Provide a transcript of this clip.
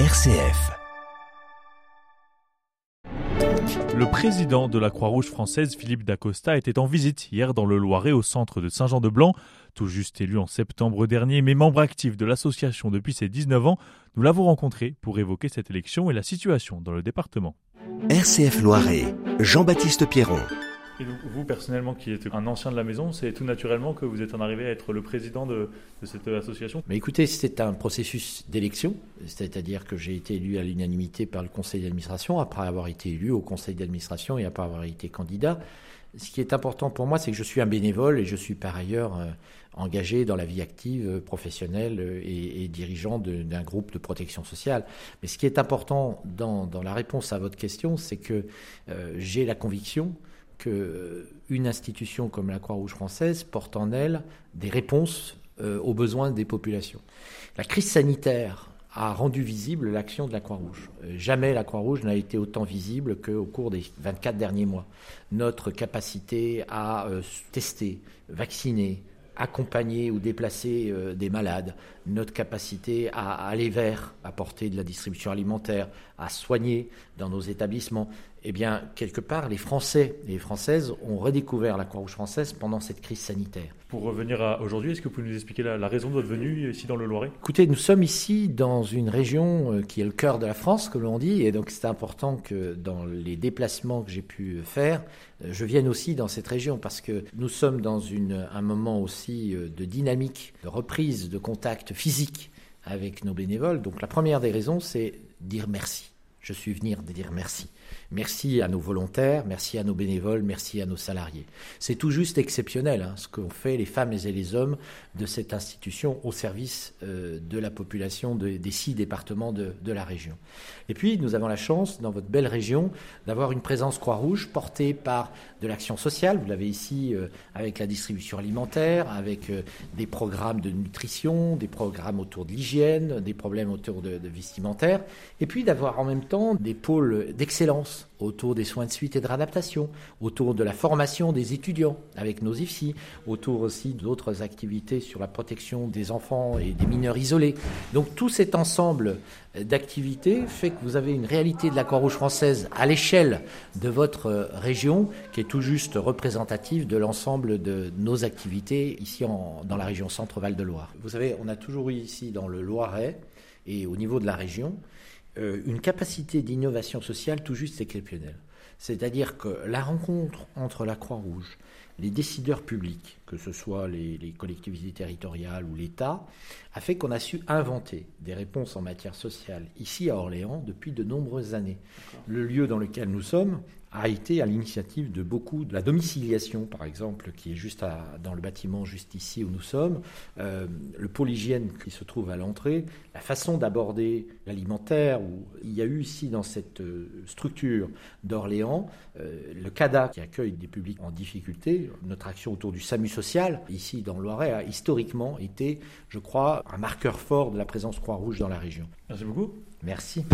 RCF. Le président de la Croix-Rouge française, Philippe Dacosta, était en visite hier dans le Loiret au centre de Saint-Jean-de-Blanc. Tout juste élu en septembre dernier, mais membre actif de l'association depuis ses 19 ans, nous l'avons rencontré pour évoquer cette élection et la situation dans le département. RCF Loiret, Jean-Baptiste Pierron. Et vous, personnellement, qui êtes un ancien de la maison, c'est tout naturellement que vous êtes en arrivé à être le président de, cette association? Mais écoutez, c'est un processus d'élection, c'est-à-dire que j'ai été élu à l'unanimité par le conseil d'administration, après avoir été élu au conseil d'administration et après avoir été candidat. Ce qui est important pour moi, c'est que je suis un bénévole et je suis par ailleurs euh, engagé dans la vie active, euh, professionnelle euh, et, dirigeant d'un groupe de protection sociale. Mais ce qui est important dans, la réponse à votre question, c'est que j'ai la conviction qu'une institution comme la Croix-Rouge française porte en elle des réponses euh, aux besoins des populations. La crise sanitaire a rendu visible l'action de la Croix-Rouge. Euh, jamais la Croix-Rouge n'a été autant visible qu'au cours des 24 derniers mois. Notre capacité à euh, tester, vacciner, accompagner ou déplacer des malades, notre capacité à, à aller vers, apporter de la distribution alimentaire, à soigner dans nos établissements, eh bien, quelque part, les Français et les Françaises ont redécouvert la Croix-Rouge française pendant cette crise sanitaire. Pour revenir à aujourd'hui, est-ce que vous pouvez nous expliquer la, la raison de votre venue ici dans le Loiret? Écoutez, nous sommes ici dans une région euh, qui est le cœur de la France, comme l'on dit, et donc c'est important que dans les déplacements que j'ai pu faire, euh, je vienne aussi dans cette région parce que nous sommes dans une, un moment aussi euh, de dynamique, de reprise de contact physique avec nos bénévoles. Donc la première des raisons, c'est dire merci. Je suis venu dire merci. Merci à nos volontaires, merci à nos bénévoles, merci à nos salariés. C'est tout juste exceptionnel hein, ce qu'ont fait les femmes et les hommes de cette institution au service euh, de la population de, des six départements de, de, la région. Et puis, nous avons la chance, dans votre belle région, d'avoir une présence Croix-Rouge portée par de l'action sociale. Vous l'avez ici euh, avec la distribution alimentaire, avec euh, des programmes de nutrition, des programmes autour de l'hygiène, des problèmes autour de, de vestimentaire. Et puis d'avoir en même temps des pôles d'excellence autour des soins de suite et de réadaptation, autour de la formation des étudiants avec nos IFSI, autour aussi d'autres activités sur la protection des enfants et des mineurs isolés. Donc tout cet ensemble d'activités fait que vous avez une réalité de la Croix-Rouge française à l'échelle de votre région qui est tout juste représentative de l'ensemble de nos activités ici dans la région Centre-Val de Loire. Vous savez, on a toujours eu ici dans le Loiret et au niveau de la région une capacité d'innovation sociale tout juste exceptionnelle. C'est-à-dire que la rencontre entre la Croix-Rouge, les décideurs publics, que ce soit les, les collectivités territoriales ou l'État, a fait qu'on a su inventer des réponses en matière sociale ici à Orléans depuis de nombreuses années. Le lieu dans lequel nous sommes a été à l'initiative de beaucoup de la domiciliation, par exemple, qui est juste à, dans le bâtiment juste ici où nous sommes, euh, le pôle hygiène qui se trouve à l'entrée, la façon d'aborder l'alimentaire, où il y a eu ici dans cette structure d'Orléans euh, le CADA qui accueille des publics en difficulté. Notre action autour du SAMU social, ici dans le Loiret, a historiquement été, je crois, un marqueur fort de la présence Croix-Rouge dans la région. Merci beaucoup. Merci.